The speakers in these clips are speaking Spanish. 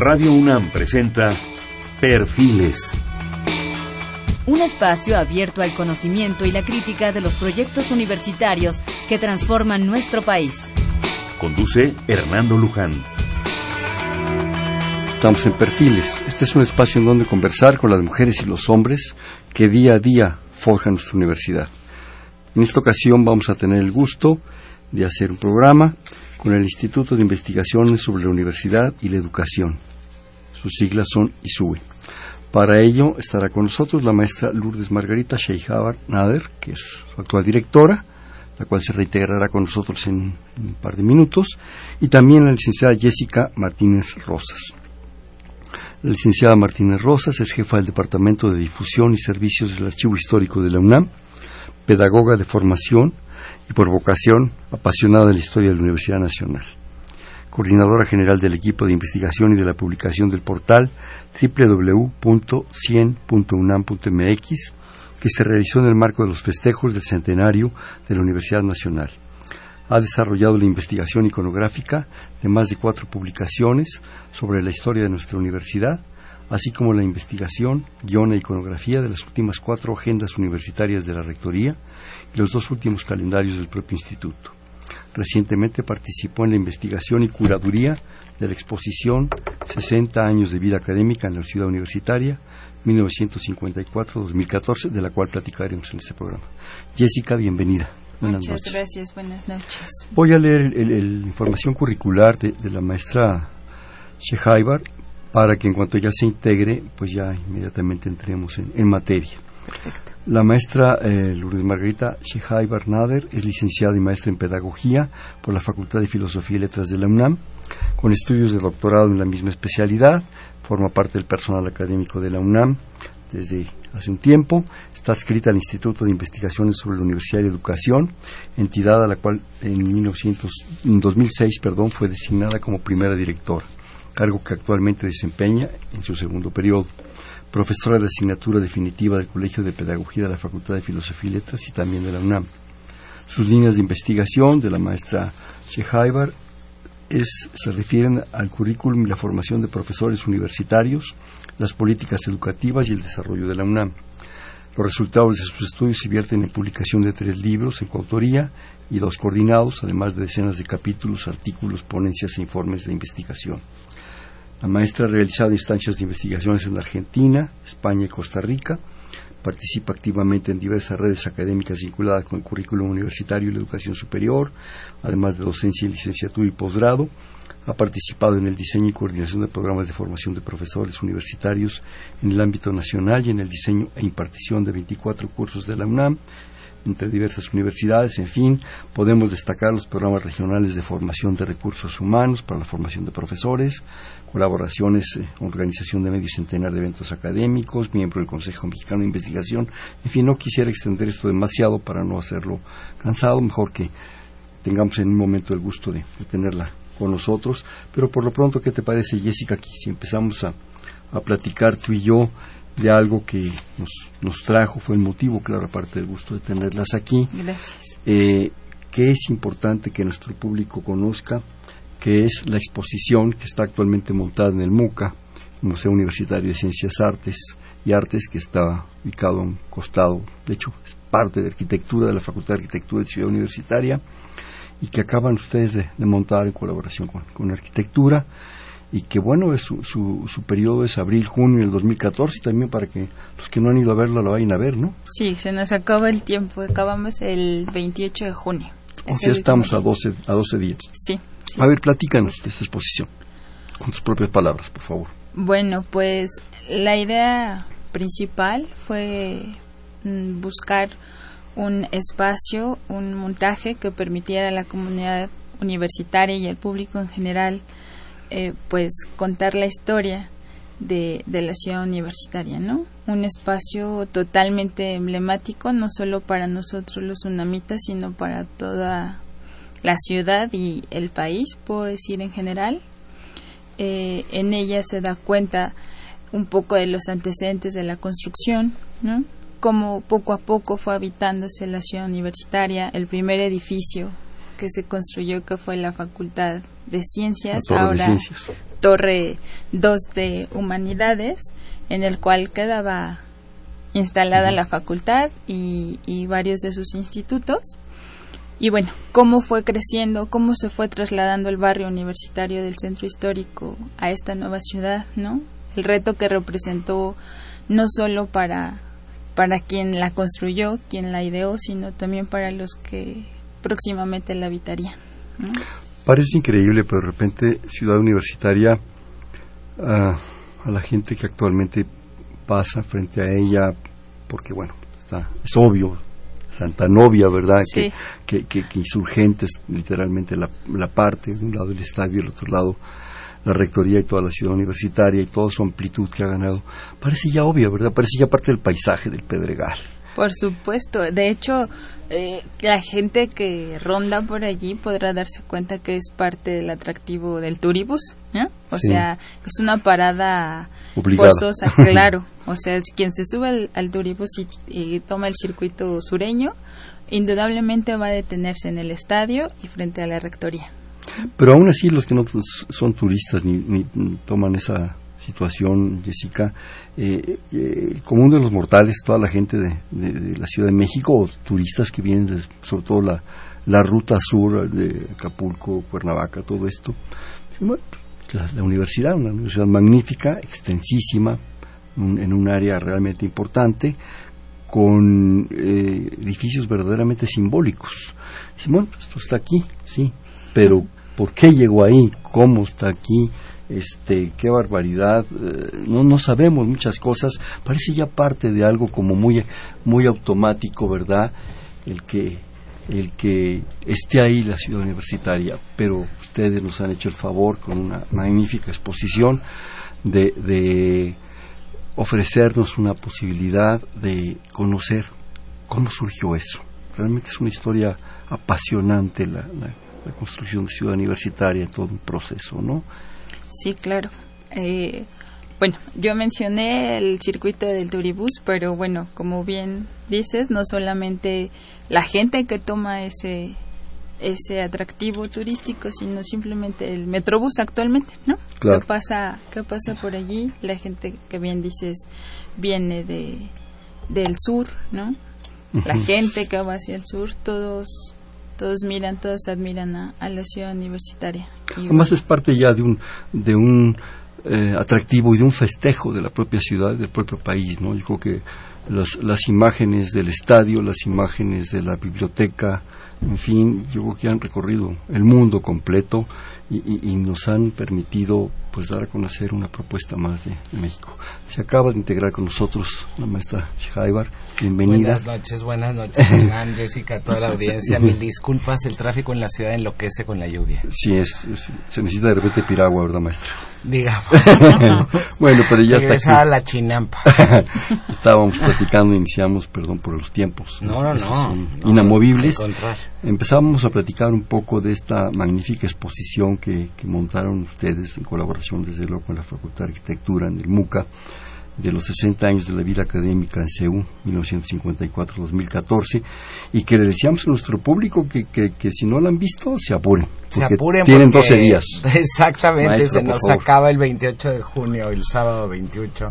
Radio UNAM presenta Perfiles. Un espacio abierto al conocimiento y la crítica de los proyectos universitarios que transforman nuestro país. Conduce Hernando Luján. Estamos en Perfiles. Este es un espacio en donde conversar con las mujeres y los hombres que día a día forjan nuestra universidad. En esta ocasión vamos a tener el gusto de hacer un programa con el Instituto de Investigaciones sobre la Universidad y la Educación. Sus siglas son ISUE. Para ello estará con nosotros la maestra Lourdes Margarita Sheikhabar Nader, que es su actual directora, la cual se reintegrará con nosotros en, un par de minutos, y también la licenciada Jessica Martínez Rosas. La licenciada Martínez Rosas es jefa del Departamento de Difusión y Servicios del Archivo Histórico de la UNAM, pedagoga de formación y por vocación apasionada de la historia de la Universidad Nacional. Coordinadora general del equipo de investigación y de la publicación del portal www.cien.unam.mx que se realizó en el marco de los festejos del centenario de la Universidad Nacional. Ha desarrollado la investigación iconográfica de más de cuatro publicaciones sobre la historia de nuestra universidad, así como la investigación, guion e iconografía de las últimas cuatro agendas universitarias de la Rectoría y los dos últimos calendarios del propio instituto. Recientemente participó en la investigación y curaduría de la exposición 60 años de vida académica en la Ciudad Universitaria 1954-2014, de la cual platicaremos en este programa. Jessica, bienvenida. Muchas gracias, buenas noches. Voy a leer la información curricular de, la maestra Shehaibar para que en cuanto ya se integre, pues ya inmediatamente entremos en, materia. Perfecto. La maestra eh, Lourdes Margarita Shehai Barnader es licenciada y maestra en Pedagogía por la Facultad de Filosofía y Letras de la UNAM, con estudios de doctorado en la misma especialidad, forma parte del personal académico de la UNAM desde hace un tiempo, está adscrita al Instituto de Investigaciones sobre la Universidad y Educación, entidad a la cual en, 1900, en 2006 perdón, fue designada como primera directora cargo que actualmente desempeña en su segundo periodo. Profesora de asignatura definitiva del Colegio de Pedagogía de la Facultad de Filosofía y Letras y también de la UNAM. Sus líneas de investigación de la maestra Shehaibar se refieren al currículum y la formación de profesores universitarios, las políticas educativas y el desarrollo de la UNAM. Los resultados de sus estudios se vierten en publicación de tres libros en coautoría y dos coordinados, además de decenas de capítulos, artículos, ponencias e informes de investigación. La maestra ha realizado instancias de investigaciones en Argentina, España y Costa Rica. Participa activamente en diversas redes académicas vinculadas con el currículum universitario y la educación superior, además de docencia y licenciatura y posgrado. Ha participado en el diseño y coordinación de programas de formación de profesores universitarios en el ámbito nacional y en el diseño e impartición de 24 cursos de la UNAM entre diversas universidades, en fin, podemos destacar los programas regionales de formación de recursos humanos para la formación de profesores, colaboraciones, eh, organización de medio centenar de eventos académicos, miembro del Consejo Mexicano de Investigación. En fin, no quisiera extender esto demasiado para no hacerlo cansado, mejor que tengamos en un momento el gusto de, tenerla con nosotros. Pero por lo pronto, ¿qué te parece, Jessica, aquí si empezamos a, a platicar tú y yo de algo que nos, nos trajo, fue el motivo, claro, aparte del gusto de tenerlas aquí. Gracias. Eh, que es importante que nuestro público conozca que es la exposición que está actualmente montada en el MUCA, Museo Universitario de Ciencias Artes y Artes, que está ubicado a un costado, de hecho, es parte de arquitectura de la Facultad de Arquitectura de Ciudad Universitaria, y que acaban ustedes de, montar en colaboración con, arquitectura, y que bueno, es su, su, periodo es abril-junio del 2014, y también para que los que no han ido a verlo lo vayan a ver, ¿no? Sí, se nos acaba el tiempo, acabamos el 28 de junio. O sea, estamos a 12, a 12 días. Sí. A ver, platícanos de esta exposición, con tus propias palabras, por favor. Bueno, pues la idea principal fue mm, buscar un espacio, un montaje que permitiera a la comunidad universitaria y al público en general, eh, pues contar la historia de, de, la ciudad universitaria, ¿no? Un espacio totalmente emblemático, no solo para nosotros los unamitas, sino para toda la ciudad y el país, puedo decir en general. Eh, en ella se da cuenta un poco de los antecedentes de la construcción, ¿no? Cómo poco a poco fue habitándose la ciudad universitaria, el primer edificio que se construyó que fue la Facultad de Ciencias, ahora Torre 2 de Humanidades, en el cual quedaba instalada la facultad y, y varios de sus institutos. Y bueno, cómo fue creciendo, cómo se fue trasladando el barrio universitario del centro histórico a esta nueva ciudad, ¿no? El reto que representó no solo para, para quien la construyó, quien la ideó, sino también para los que próximamente la habitarían. Parece increíble, pero de repente Ciudad Universitaria, ah, a la gente que actualmente pasa frente a ella, porque bueno, está, es obvio, Santa Novia, ¿verdad? Que, que, que, insurgentes, literalmente la, la parte, de un lado el estadio y del otro lado la rectoría y toda la ciudad universitaria y toda su amplitud que ha ganado, parece ya obvio, ¿verdad? Parece ya parte del paisaje del Pedregal. Por supuesto, de hecho, eh, la gente que ronda por allí podrá darse cuenta que es parte del atractivo del turibus, ¿no? O sea, es una parada forzosa, claro. O sea, quien se sube al, turibus y, toma el circuito sureño, indudablemente va a detenerse en el estadio y frente a la rectoría. Pero aún así los que no son turistas ni toman esa situación, Jessica, eh, eh, el común de los mortales, toda la gente de, la Ciudad de México, o turistas que vienen, sobre todo la, la ruta sur de Acapulco, Cuernavaca, todo esto, la, universidad, una universidad magnífica, extensísima, en un área realmente importante, con eh, edificios verdaderamente simbólicos. bueno, esto está aquí, sí, pero ¿por qué llegó ahí? ¿Cómo está aquí? Este, qué barbaridad, eh, no, no sabemos muchas cosas, parece ya parte de algo como muy, muy automático, ¿verdad? El que, el que esté ahí la ciudad universitaria, pero ustedes nos han hecho el favor con una magnífica exposición de, de ofrecernos una posibilidad de conocer cómo surgió eso. Realmente es una historia apasionante la, la, construcción de ciudad universitaria, todo un proceso, ¿no? Sí, claro. Eh, bueno, yo mencioné el circuito del turibús, pero bueno, como bien dices, no solamente la gente que toma ese ese atractivo turístico, sino simplemente el metrobús actualmente, ¿no? Claro. ¿Qué pasa, qué pasa por allí? La gente que bien dices viene de del sur, ¿no? La gente que va hacia el sur, todos todos miran, todos admiran a, la ciudad universitaria. Además es parte ya de un, de un eh, atractivo y de un festejo de la propia ciudad, del propio país, ¿no? Yo creo que las imágenes del estadio, las imágenes de la biblioteca, en fin, yo creo que han recorrido el mundo completo y, nos han permitido pues dar a conocer una propuesta más de, México. Se acaba de integrar con nosotros la maestra Shaibar. Bienvenida. Buenas noches, buenas noches, Jessica, toda la audiencia. Mil disculpas, el tráfico en la ciudad enloquece con la lluvia. Sí, es, se necesita de repente piragua, ¿verdad, maestra? Digamos. bueno, pero ya está aquí. la chinampa. Estábamos platicando, iniciamos, perdón por los tiempos. No, no, no. inamovibles. Empezamos a platicar un poco de esta magnífica exposición que, montaron ustedes en colaboración, desde luego, con la Facultad de Arquitectura en el MUCA, de los 60 años de la vida académica en CEU, 1954-2014, y que le decíamos a nuestro público que, que, si no la han visto, se apuren. Se apuren tienen 12 días. Exactamente, se nos acaba el 28 de junio, el sábado 28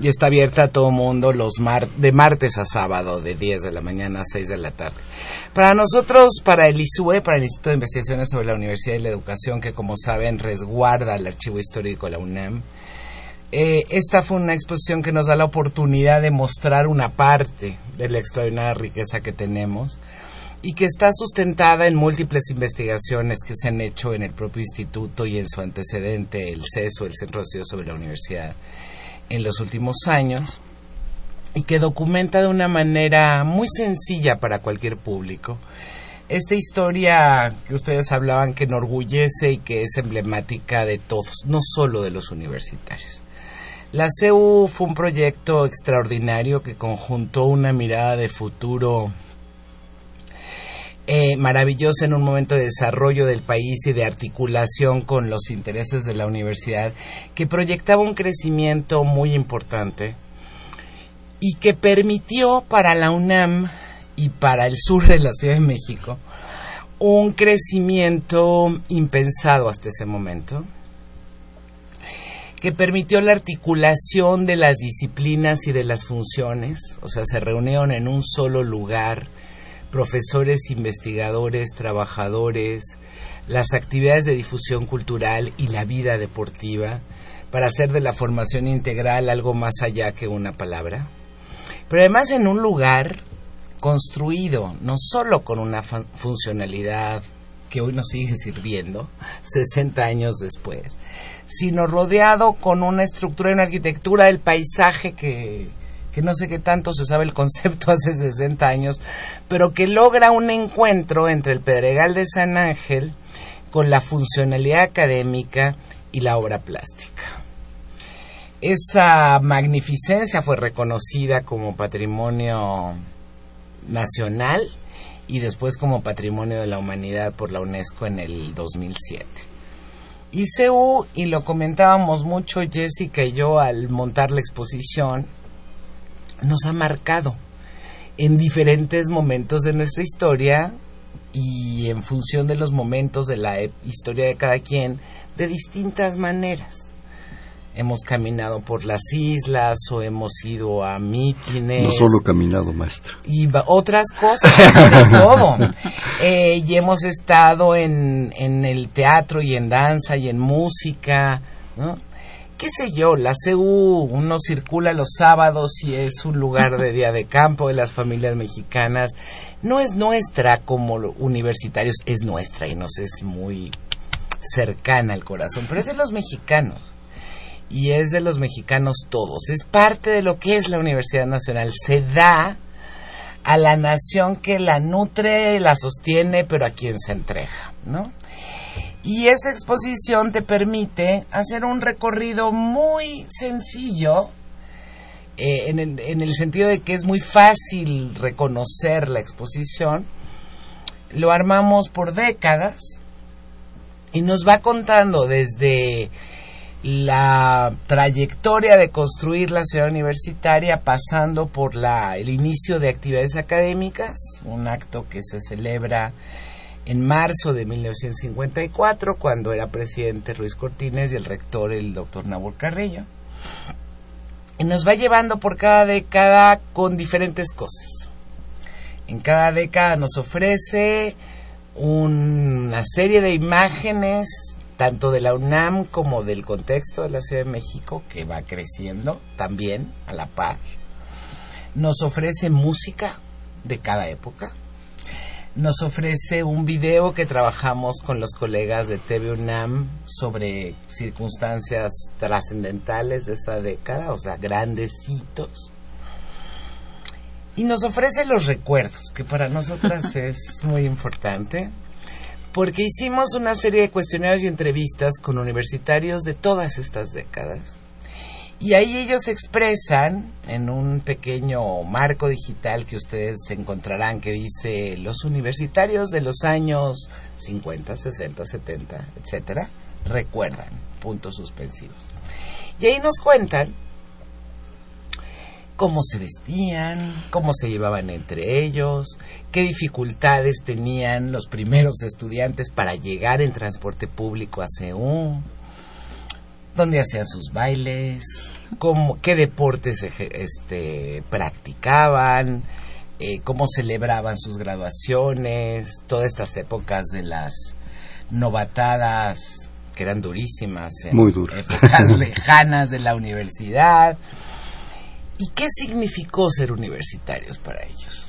y está abierta a todo mundo los mar de martes a sábado, de 10 de la mañana a 6 de la tarde. Para nosotros, para el ISUE, para el Instituto de Investigaciones sobre la Universidad y la Educación, que como saben resguarda el archivo histórico de la UNAM, eh, esta fue una exposición que nos da la oportunidad de mostrar una parte de la extraordinaria riqueza que tenemos y que está sustentada en múltiples investigaciones que se han hecho en el propio instituto y en su antecedente, el CESO, el Centro de Estudios sobre la Universidad en los últimos años y que documenta de una manera muy sencilla para cualquier público esta historia que ustedes hablaban que enorgullece y que es emblemática de todos, no solo de los universitarios. La CEU fue un proyecto extraordinario que conjuntó una mirada de futuro eh, maravillosa en un momento de desarrollo del país y de articulación con los intereses de la universidad, que proyectaba un crecimiento muy importante y que permitió para la UNAM y para el sur de la Ciudad de México un crecimiento impensado hasta ese momento que permitió la articulación de las disciplinas y de las funciones, o sea, se reunieron en un solo lugar profesores, investigadores, trabajadores, las actividades de difusión cultural y la vida deportiva para hacer de la formación integral algo más allá que una palabra. Pero además en un lugar construido no solo con una funcionalidad que hoy nos sigue sirviendo, 60 años después, sino rodeado con una estructura en arquitectura del paisaje que, que no sé qué tanto se usaba el concepto hace 60 años, pero que logra un encuentro entre el Pedregal de San Ángel con la funcionalidad académica y la obra plástica. Esa magnificencia fue reconocida como patrimonio nacional y después como patrimonio de la humanidad por la UNESCO en el 2007. ICU, y lo comentábamos mucho Jessica y yo al montar la exposición, nos ha marcado en diferentes momentos de nuestra historia y en función de los momentos de la historia de cada quien de distintas maneras hemos caminado por las islas o hemos ido a mítines. No solo caminado, maestra. Y otras cosas, de todo. Eh, y hemos estado en, en el teatro y en danza y en música, ¿no? qué sé yo, la CU, uno circula los sábados y es un lugar de día de campo de las familias mexicanas. No es nuestra como universitarios, es nuestra y nos es muy cercana al corazón, pero es de los mexicanos y es de los mexicanos todos. Es parte de lo que es la Universidad Nacional. Se da a la nación que la nutre, la sostiene, pero a quien se entrega, ¿no? Y esa exposición te permite hacer un recorrido muy sencillo, eh, en, el, en el sentido de que es muy fácil reconocer la exposición. Lo armamos por décadas y nos va contando desde la trayectoria de construir la ciudad universitaria pasando por la, el inicio de actividades académicas, un acto que se celebra en marzo de 1954, cuando era presidente Ruiz Cortines y el rector el doctor Nabor Carrillo. Y nos va llevando por cada década con diferentes cosas. En cada década nos ofrece una serie de imágenes tanto de la UNAM como del contexto de la Ciudad de México, que va creciendo también a la par. Nos ofrece música de cada época. Nos ofrece un video que trabajamos con los colegas de TV UNAM sobre circunstancias trascendentales de esa década, o sea, grandes hitos. Y nos ofrece los recuerdos, que para nosotras es muy importante porque hicimos una serie de cuestionarios y entrevistas con universitarios de todas estas décadas. Y ahí ellos expresan en un pequeño marco digital que ustedes encontrarán que dice los universitarios de los años 50, 60, 70, etcétera, recuerdan, puntos suspensivos. Y ahí nos cuentan cómo se vestían, cómo se llevaban entre ellos, qué dificultades tenían los primeros estudiantes para llegar en transporte público a Seúl, dónde hacían sus bailes, cómo, qué deportes este, practicaban, eh, cómo celebraban sus graduaciones, todas estas épocas de las novatadas que eran durísimas, en Muy épocas lejanas de la universidad ¿Y qué significó ser universitarios para ellos?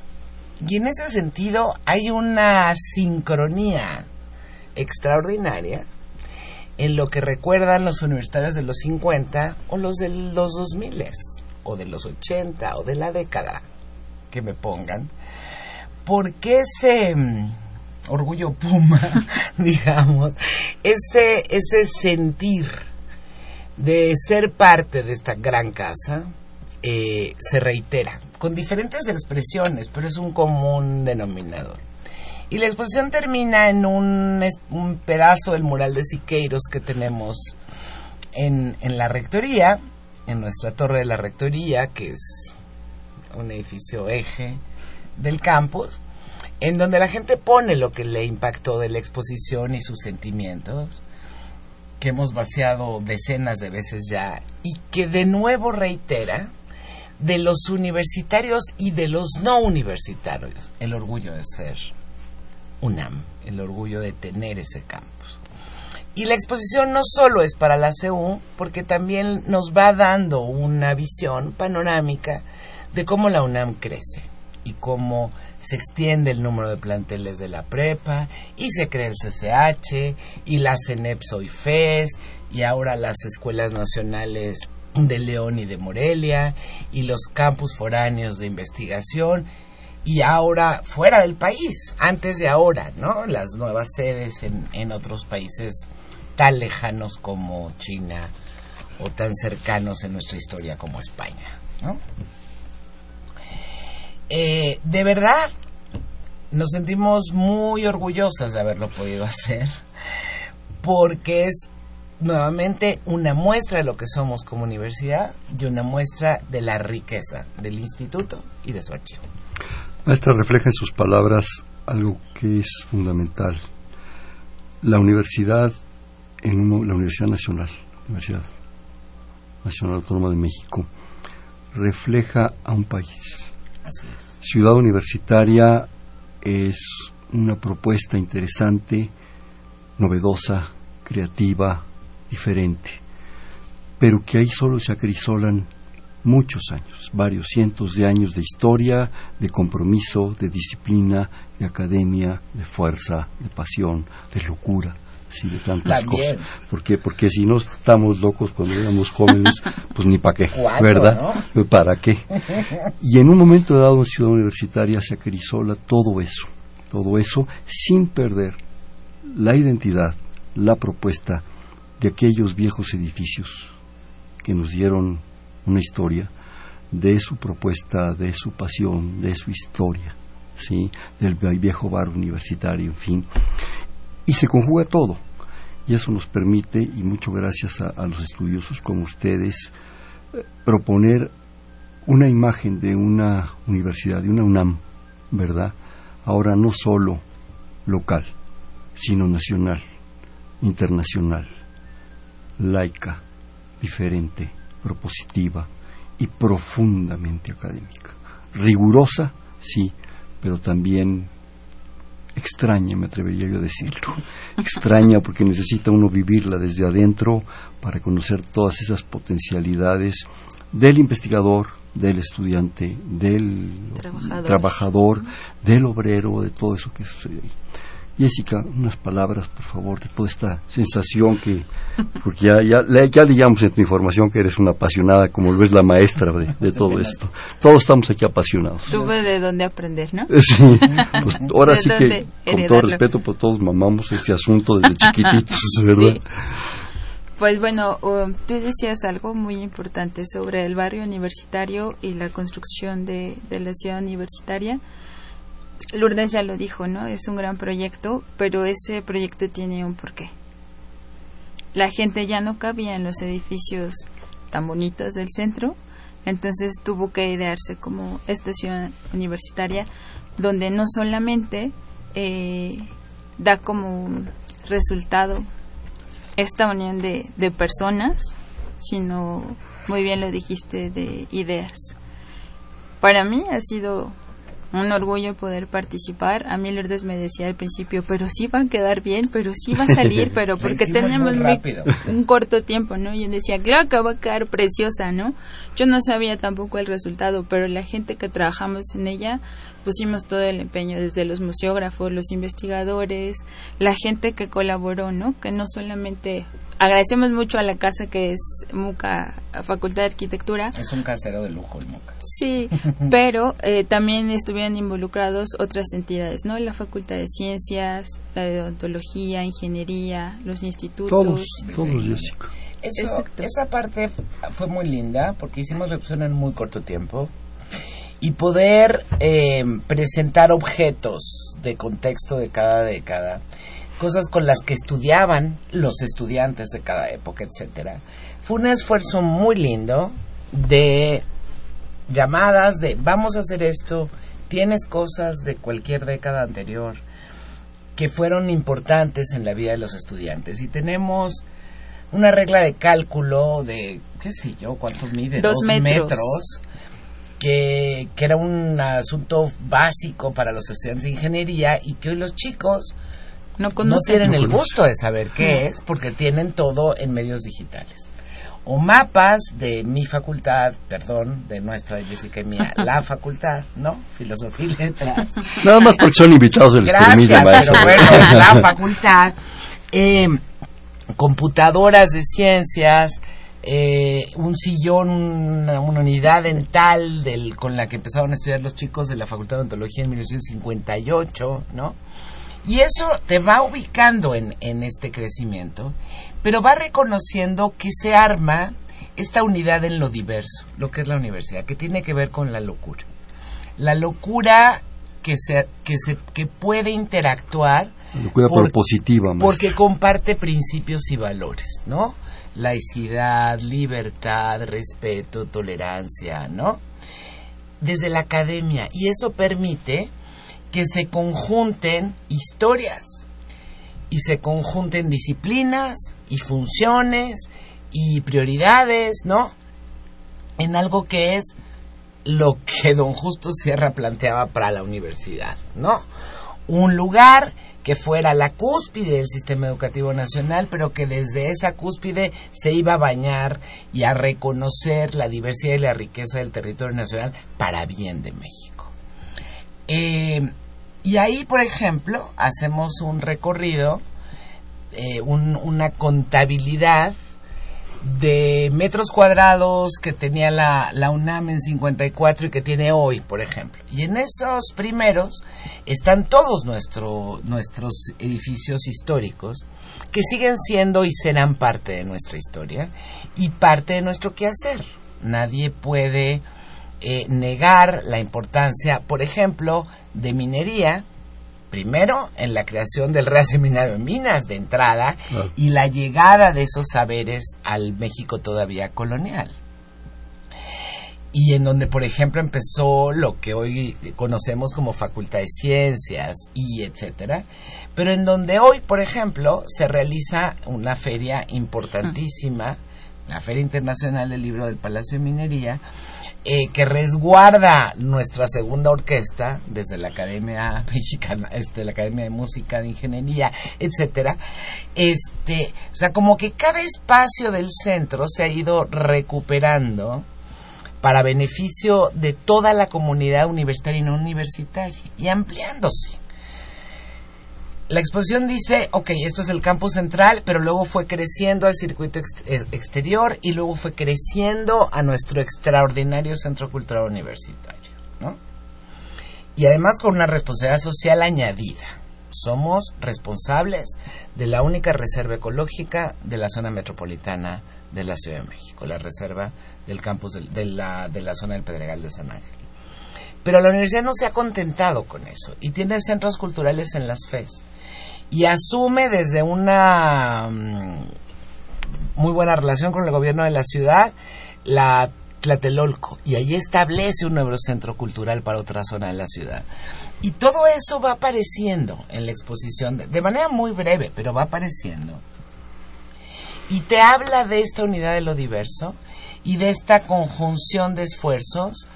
Y en ese sentido hay una sincronía extraordinaria en lo que recuerdan los universitarios de los 50 o los de los 2000 o de los 80 o de la década que me pongan. Porque ese mm, orgullo puma, digamos, ese, ese sentir de ser parte de esta gran casa, eh, se reitera, con diferentes expresiones, pero es un común denominador. Y la exposición termina en un, pedazo del mural de Siqueiros que tenemos en, en la rectoría, en nuestra torre de la rectoría, que es un edificio eje del campus, en donde la gente pone lo que le impactó de la exposición y sus sentimientos. que hemos vaciado decenas de veces ya y que de nuevo reitera de los universitarios y de los no universitarios el orgullo de ser UNAM, el orgullo de tener ese campus. Y la exposición no solo es para la CEU, porque también nos va dando una visión panorámica de cómo la UNAM crece y cómo se extiende el número de planteles de la prepa y se crea el CCH y la CENEPSO y FES y ahora las escuelas nacionales de León y de Morelia y los campus foráneos de investigación y ahora fuera del país, antes de ahora, ¿no? Las nuevas sedes en, en otros países tan lejanos como China o tan cercanos en nuestra historia como España, ¿no? Eh, de verdad, nos sentimos muy orgullosas de haberlo podido hacer, porque es nuevamente una muestra de lo que somos como universidad y una muestra de la riqueza del instituto y de su archivo. Maestra, refleja en sus palabras algo que es fundamental. La universidad, en la Universidad Nacional, Universidad Nacional Autónoma de México, refleja a un país. Ciudad Universitaria es una propuesta interesante, novedosa, creativa, diferente, pero que ahí solo se acrisolan muchos años, varios cientos de años de historia, de compromiso, de disciplina, de academia, de fuerza, de pasión, de locura, sí, de tantas cosas. ¿Por qué? Porque si no estamos locos cuando éramos jóvenes, pues ni para qué, ¿verdad? ¿Para qué? Y en un momento dado en Ciudad Universitaria se acrisola todo eso, todo eso sin perder la identidad, la propuesta de aquellos viejos edificios que nos dieron una historia, de su propuesta, de su pasión, de su historia, ¿sí? del viejo bar universitario, en fin. Y se conjuga todo. Y eso nos permite, y mucho gracias a, los estudiosos como ustedes, proponer una imagen de una universidad, de una UNAM, ¿verdad? Ahora no solo local, sino nacional, internacional laica, diferente, propositiva y profundamente académica. Rigurosa, sí, pero también extraña, me atrevería yo a decirlo. Extraña porque necesita uno vivirla desde adentro para conocer todas esas potencialidades del investigador, del estudiante, del trabajador, trabajador del obrero, de todo eso que sucede ahí. Jessica, unas palabras, por favor, de toda esta sensación que, porque ya, ya, ya leíamos en tu información que eres una apasionada, como lo es la maestra de, todo esto. Todos estamos aquí apasionados. Tuve de dónde aprender, ¿no? Sí, pues ahora sí que, con todo respeto, pues todos mamamos este asunto desde chiquititos, ¿verdad? Pues bueno, tú decías algo muy importante sobre el barrio universitario y la construcción de, de la ciudad universitaria. Lourdes ya lo dijo, ¿no? Es un gran proyecto, pero ese proyecto tiene un porqué. La gente ya no cabía en los edificios tan bonitos del centro, entonces tuvo que idearse como estación universitaria, donde no solamente eh, da como resultado esta unión de, de personas, sino, muy bien lo dijiste, de ideas. Para mí ha sido un orgullo poder participar. A mí Lourdes me decía al principio, pero sí va a quedar bien, pero sí va a salir, pero porque teníamos un corto tiempo, ¿no? Y yo decía, claro que va a quedar preciosa, ¿no? Yo no sabía tampoco el resultado, pero la gente que trabajamos en ella pusimos todo el empeño, desde los museógrafos, los investigadores, la gente que colaboró, ¿no? Que no solamente agradecemos mucho a la casa que es MUCA, Facultad de Arquitectura. Es un casero de lujo el MUCA. Sí, pero eh, también estuvieron involucrados otras entidades, ¿no? La Facultad de Ciencias, la de Odontología, Ingeniería, los institutos. Todos, todos, Jessica. esa parte fue muy linda porque hicimos la en muy corto tiempo y poder eh, presentar objetos de contexto de cada década cosas con las que estudiaban los estudiantes de cada época, etcétera. Fue un esfuerzo muy lindo de llamadas de vamos a hacer esto, tienes cosas de cualquier década anterior que fueron importantes en la vida de los estudiantes y tenemos una regla de cálculo de, qué sé yo, cuánto mide, dos, metros, que, que, era un asunto básico para los estudiantes de ingeniería y que hoy los chicos no, tienen el gusto de saber qué es porque tienen todo en medios digitales o mapas de mi facultad, perdón, de nuestra Jessica y mía, la facultad, ¿no? Filosofía y letras. Nada más porque son invitados del Gracias, pero bueno, la facultad. Eh, computadoras de ciencias, eh, un sillón, una, unidad dental del, con la que empezaron a estudiar los chicos de la Facultad de Ontología en 1958, ¿no? Y eso te va ubicando en, en este crecimiento pero va reconociendo que se arma esta unidad en lo diverso, lo que es la universidad, que tiene que ver con la locura. La locura que se, que se que puede interactuar locura positiva porque comparte principios y valores, ¿no? Laicidad, libertad, respeto, tolerancia, ¿no? Desde la academia y eso permite que se conjunten historias y se conjunten disciplinas, y funciones y prioridades, ¿no? En algo que es lo que don Justo Sierra planteaba para la universidad, ¿no? Un lugar que fuera la cúspide del sistema educativo nacional, pero que desde esa cúspide se iba a bañar y a reconocer la diversidad y la riqueza del territorio nacional para bien de México. Eh, y ahí, por ejemplo, hacemos un recorrido eh, una contabilidad de metros cuadrados que tenía la, la, UNAM en 54 y que tiene hoy, por ejemplo. Y en esos primeros están todos nuestro, nuestros edificios históricos que siguen siendo y serán parte de nuestra historia y parte de nuestro quehacer. Nadie puede eh, negar la importancia, por ejemplo, de minería primero en la creación del Real Seminario de Minas de entrada y la llegada de esos saberes al México todavía colonial. Y en donde, por ejemplo, empezó lo que hoy conocemos como Facultad de Ciencias y etcétera, pero en donde hoy, por ejemplo, se realiza una feria importantísima, la Feria Internacional del Libro del Palacio de Minería, eh, que resguarda nuestra segunda orquesta desde la Academia Mexicana, este, la Academia de Música, de Ingeniería, etcétera. Este, o sea, como que cada espacio del centro se ha ido recuperando para beneficio de toda la comunidad universitaria y no universitaria y ampliándose la exposición dice, ok, esto es el campus central, pero luego fue creciendo al circuito eh, exterior y luego fue creciendo a nuestro extraordinario centro cultural universitario, ¿no? Y además con una responsabilidad social añadida. Somos responsables de la única reserva ecológica de la zona metropolitana de la Ciudad de México, la reserva del campus de, la, de la zona del Pedregal de San Ángel. Pero la universidad no se ha contentado con eso y tiene centros culturales en las FES y asume desde una mm, muy buena relación con el gobierno de la ciudad la Tlatelolco y ahí establece un nuevo centro cultural para otra zona de la ciudad. Y todo eso va apareciendo en la exposición de, manera muy breve, pero va apareciendo. Y te habla de esta unidad de lo diverso y de esta conjunción de esfuerzos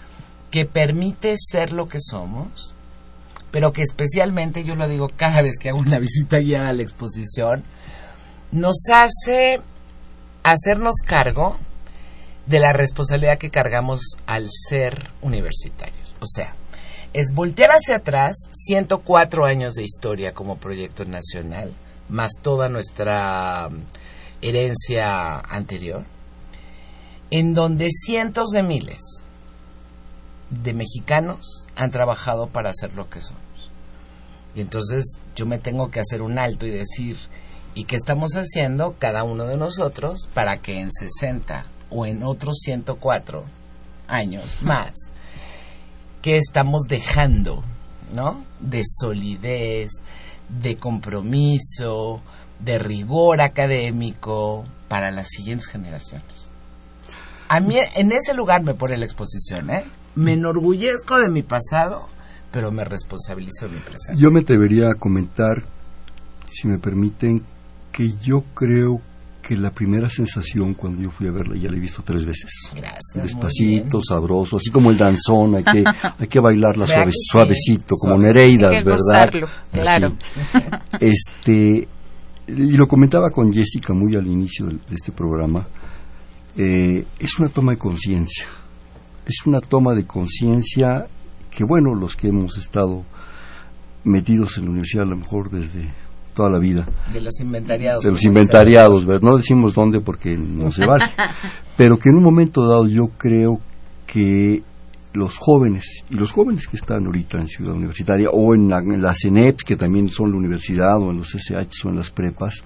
que permite ser lo que somos pero que especialmente, yo lo digo cada vez que hago una visita ya a la exposición, nos hace hacernos cargo de la responsabilidad que cargamos al ser universitarios. O sea, es voltear hacia atrás 104 años de historia como proyecto nacional, más toda nuestra um, herencia anterior, en donde cientos de miles de mexicanos han trabajado para hacer lo que somos. Y entonces yo me tengo que hacer un alto y decir, ¿y qué estamos haciendo cada uno de nosotros para que en 60 o en otros 104 años más, ¿qué estamos dejando, ¿no? De solidez, de compromiso, de rigor académico para las siguientes generaciones. A mí en ese lugar me pone la exposición, ¿eh? Me enorgullezco de mi pasado, pero me responsabilizo de mi presente. Yo me debería comentar, si me permiten, que yo creo que la primera sensación cuando yo fui a verla ya la he visto tres veces. Gracias. Despacito, sabroso, así como el danzón, hay que, hay que bailarla suavecito, como Nereidas, ¿verdad? claro. Este, y lo comentaba con Jessica muy al inicio de, este programa, eh, es una toma de conciencia. Es una toma de conciencia que, bueno, los que hemos estado metidos en la universidad a lo mejor desde toda la vida. De los inventariados. De los inventariados, ¿verdad? no decimos dónde porque no se vale. Pero que en un momento dado yo creo que los jóvenes, y los jóvenes que están ahorita en Ciudad Universitaria, o en, la, en las CENEPs, que también son la universidad, o en los SH o en las prepas,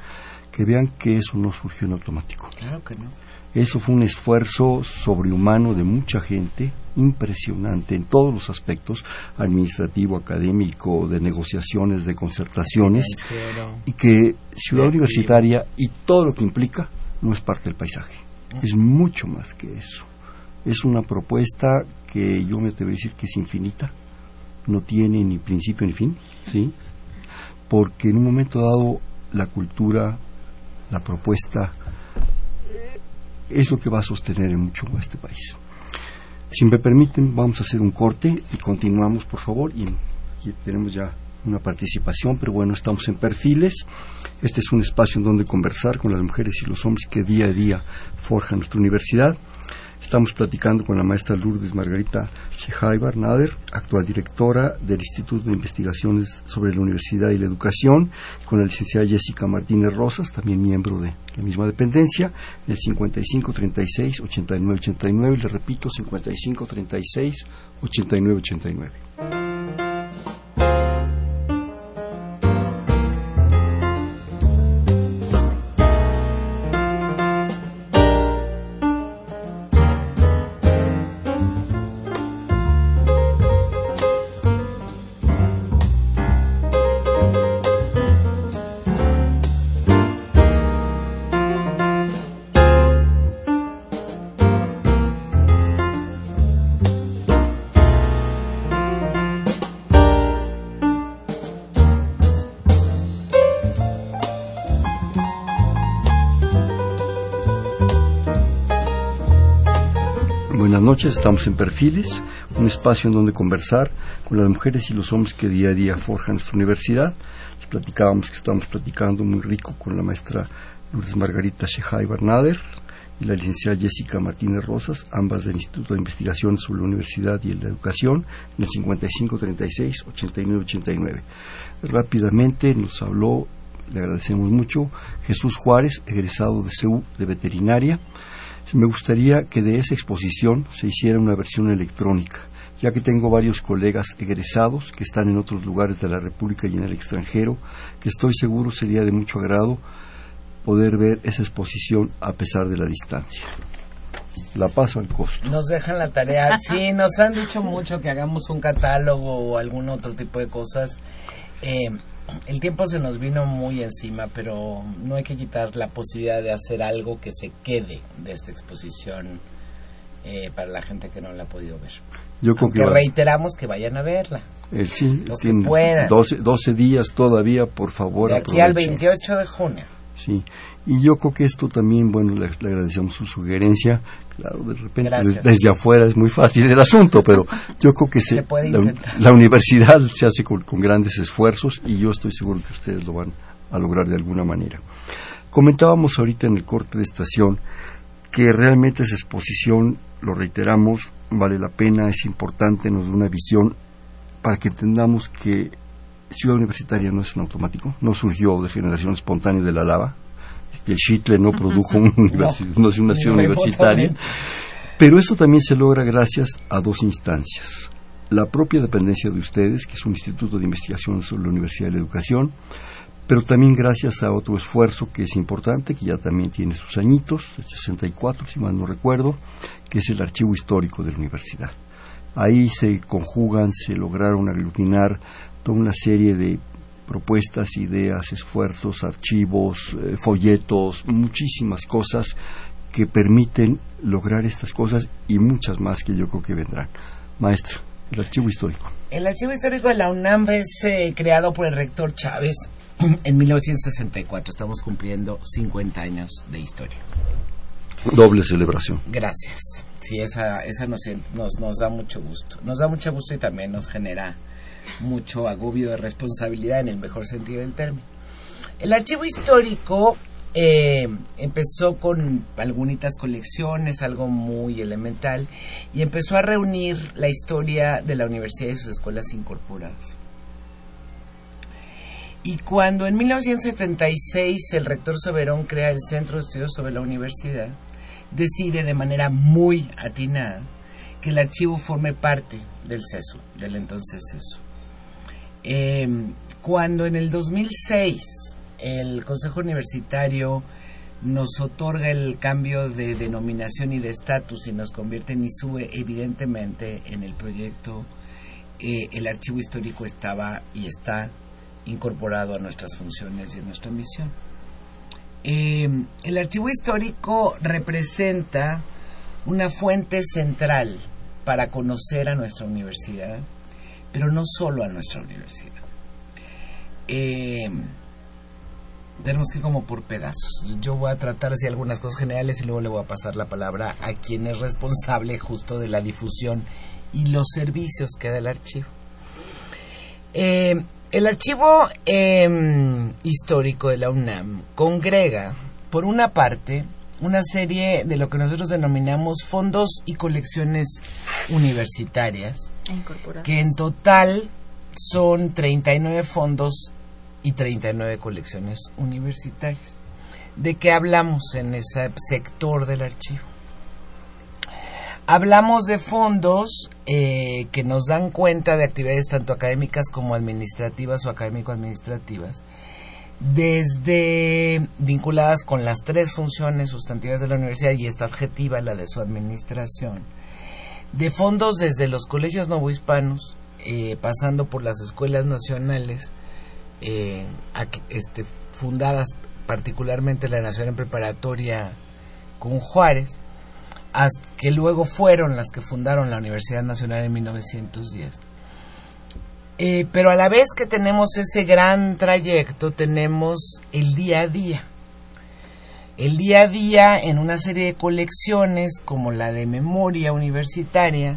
que vean que eso no surgió en automático. Claro que no. Eso fue un esfuerzo sobrehumano de mucha gente, impresionante en todos los aspectos, administrativo, académico, de negociaciones, de concertaciones, y que Ciudad Universitaria y todo lo que implica no es parte del paisaje, es mucho más que eso. Es una propuesta que yo me atrevo a decir que es infinita, no tiene ni principio ni fin, ¿sí? Porque en un momento dado la cultura, la propuesta, es lo que va a sostener en mucho a este país. Si me permiten, vamos a hacer un corte y continuamos, por favor. Y, tenemos ya una participación, pero bueno, estamos en perfiles. Este es un espacio en donde conversar con las mujeres y los hombres que día a día forjan nuestra universidad. Estamos platicando con la maestra Lourdes Margarita Shehaibar Nader, actual directora del Instituto de Investigaciones sobre la Universidad y la Educación, con la licenciada Jessica Martínez Rosas, también miembro de la misma dependencia, en el 5536 8989, y le repito, 5536 8989. noches, estamos en Perfiles, un espacio en donde conversar con las mujeres y los hombres que día a día forjan nuestra universidad. Les platicábamos que estamos platicando muy rico con la maestra Lourdes Margarita Shehai Bernader y la licenciada Jessica Martínez Rosas, ambas del Instituto de Investigación sobre la Universidad y la Educación, en el 5536-8989. Rápidamente nos habló, le agradecemos mucho, Jesús Juárez, egresado de CEU de Veterinaria, me gustaría que de esa exposición se hiciera una versión electrónica, ya que tengo varios colegas egresados que están en otros lugares de la República y en el extranjero, que estoy seguro sería de mucho agrado poder ver esa exposición a pesar de la distancia. La paso al costo. Nos dejan la tarea. Sí, nos han dicho mucho que hagamos un catálogo o algún otro tipo de cosas. Eh, el tiempo se nos vino muy encima, pero no hay que quitar la posibilidad de hacer algo que se quede de esta exposición eh, para la gente que no la ha podido ver. Yo Aunque reiteramos que vayan a verla. El, sí, los que puedan. 12, días todavía, por favor. De aquí al 28 de junio. Sí, y yo creo que esto también, bueno, le, agradecemos su sugerencia. Claro, de repente desde afuera es muy fácil el asunto, pero yo creo que se, la, universidad se hace con, grandes esfuerzos y yo estoy seguro que ustedes lo van a lograr de alguna manera. Comentábamos ahorita en el corte de estación que realmente esa exposición, lo reiteramos, vale la pena, es importante, nos da una visión para que entendamos que Ciudad Universitaria no es en automático, no surgió de generación espontánea de la lava, que Schitle no produjo no, es una ciudad universitaria, pero eso también se logra gracias a dos instancias. La propia dependencia de ustedes, que es un instituto de investigación sobre la Universidad de la Educación, pero también gracias a otro esfuerzo que es importante, que ya también tiene sus añitos, el 64, si mal no recuerdo, que es el archivo histórico de la universidad. Ahí se conjugan, se lograron aglutinar toda una serie de propuestas, ideas, esfuerzos, archivos, eh, folletos, muchísimas cosas que permiten lograr estas cosas y muchas más que yo creo que vendrán. Maestra, el archivo histórico. El archivo histórico de la UNAM es eh, creado por el rector Chávez en 1964. Estamos cumpliendo 50 años de historia. Doble celebración. Gracias. Sí, esa, esa nos, nos, nos da mucho gusto. Nos da mucho gusto y también nos genera mucho agobio de responsabilidad en el mejor sentido del término. El archivo histórico eh, empezó con algunas colecciones, algo muy elemental, y empezó a reunir la historia de la universidad y sus escuelas incorporadas. Y cuando en 1976 el rector Soberón crea el Centro de Estudios sobre la Universidad, decide de manera muy atinada que el archivo forme parte del CESU, del entonces CESU. Em, cuando en el 2006 el Consejo Universitario nos otorga el cambio de denominación y de estatus y nos convierte en ISUE, evidentemente en el proyecto eh, el archivo histórico estaba y está incorporado a nuestras funciones y a nuestra misión. Eh, el archivo histórico representa una fuente central para conocer a nuestra universidad, pero no solo a nuestra universidad. Eh, tenemos que ir como por pedazos. Yo voy a tratar de algunas cosas generales y luego le voy a pasar la palabra a quien es responsable justo de la difusión y los servicios que da el archivo. Eh, el archivo em, histórico de la UNAM congrega, por una parte, una serie de lo que nosotros denominamos fondos y colecciones universitarias, que en total son 39 fondos y 39 colecciones universitarias. ¿De qué hablamos en ese sector del archivo? Hablamos de fondos eh, que nos dan cuenta de actividades tanto académicas como administrativas o académico-administrativas, desde vinculadas con las tres funciones sustantivas de la universidad y esta adjetiva, la de su administración, de fondos desde los colegios novohispanos, eh, pasando por las escuelas nacionales, eh, este, fundadas particularmente la Nacional Preparatoria con Juárez, que luego fueron las que fundaron la Universidad Nacional en 1910. Eh, pero a la vez que tenemos ese gran trayecto, tenemos el día a día. El día a día en una serie de colecciones como la de memoria universitaria,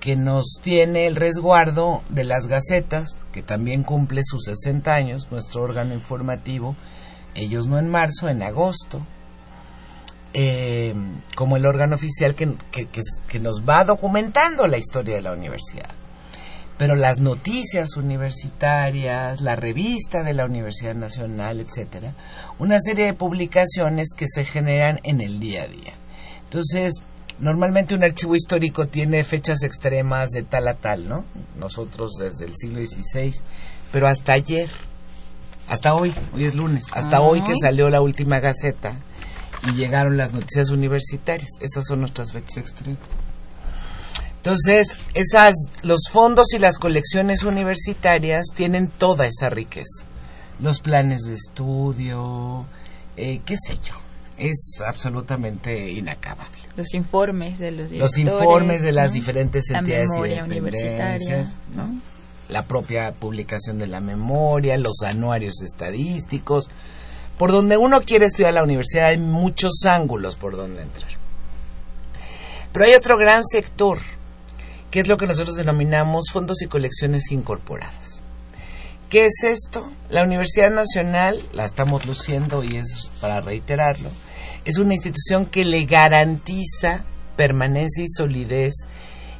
que nos tiene el resguardo de las gacetas, que también cumple sus 60 años, nuestro órgano informativo, ellos no en marzo, en agosto, eh, como el órgano oficial que, que, nos va documentando la historia de la universidad. Pero las noticias universitarias, la revista de la Universidad Nacional, etcétera, una serie de publicaciones que se generan en el día a día. Entonces, normalmente un archivo histórico tiene fechas extremas de tal a tal, ¿no? Nosotros desde el siglo XVI, pero hasta ayer, hasta hoy, hoy es lunes, hasta hoy que salió la última gaceta, y llegaron las noticias universitarias. Esas son nuestras fechas extremas. Entonces, esas, los fondos y las colecciones universitarias tienen toda esa riqueza. Los planes de estudio, eh, qué sé yo, es absolutamente inacabable. Los informes de los Los informes de las diferentes entidades y universitaria, La propia publicación de la memoria, los anuarios estadísticos, por donde uno quiere estudiar la universidad hay muchos ángulos por donde entrar. Pero hay otro gran sector, que es lo que nosotros denominamos fondos y colecciones incorporadas. ¿Qué es esto? La Universidad Nacional, la estamos luciendo y es para reiterarlo, es una institución que le garantiza permanencia y solidez,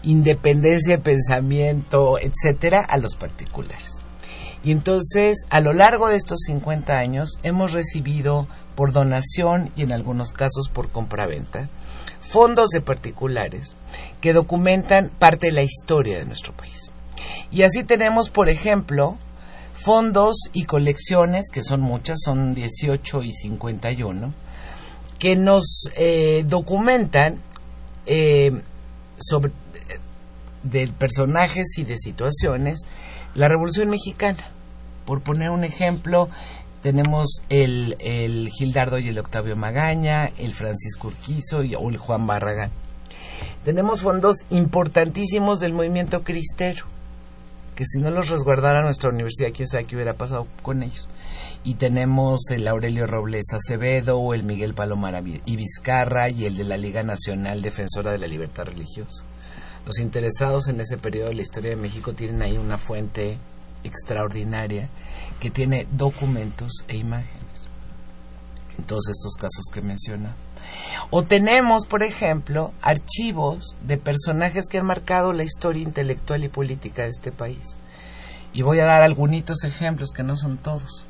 independencia de pensamiento, etcétera, a los particulares. Y entonces, a lo largo de estos 50 años, hemos recibido por donación y en algunos casos por compraventa fondos de particulares que documentan parte de la historia de nuestro país. Y así tenemos, por ejemplo, fondos y colecciones, que son muchas, son 18 y 51, que nos eh, documentan eh, sobre eh, de personajes y de situaciones la Revolución Mexicana. Por poner un ejemplo, tenemos el, el Gildardo y el Octavio Magaña, el Francisco Urquizo y el Juan Barragán. Tenemos fondos importantísimos del movimiento cristero, que si no los resguardara nuestra universidad, quién sabe qué hubiera pasado con ellos. Y tenemos el Aurelio Robles Acevedo, el Miguel Palomar y Vizcarra y el de la Liga Nacional Defensora de la Libertad Religiosa. Los interesados en ese periodo de la historia de México tienen ahí una fuente extraordinaria que tiene documentos e imágenes en todos estos casos que menciona. O tenemos, por ejemplo, archivos de personajes que han marcado la historia intelectual y política de este país. Y voy a dar algunos ejemplos que no son todos.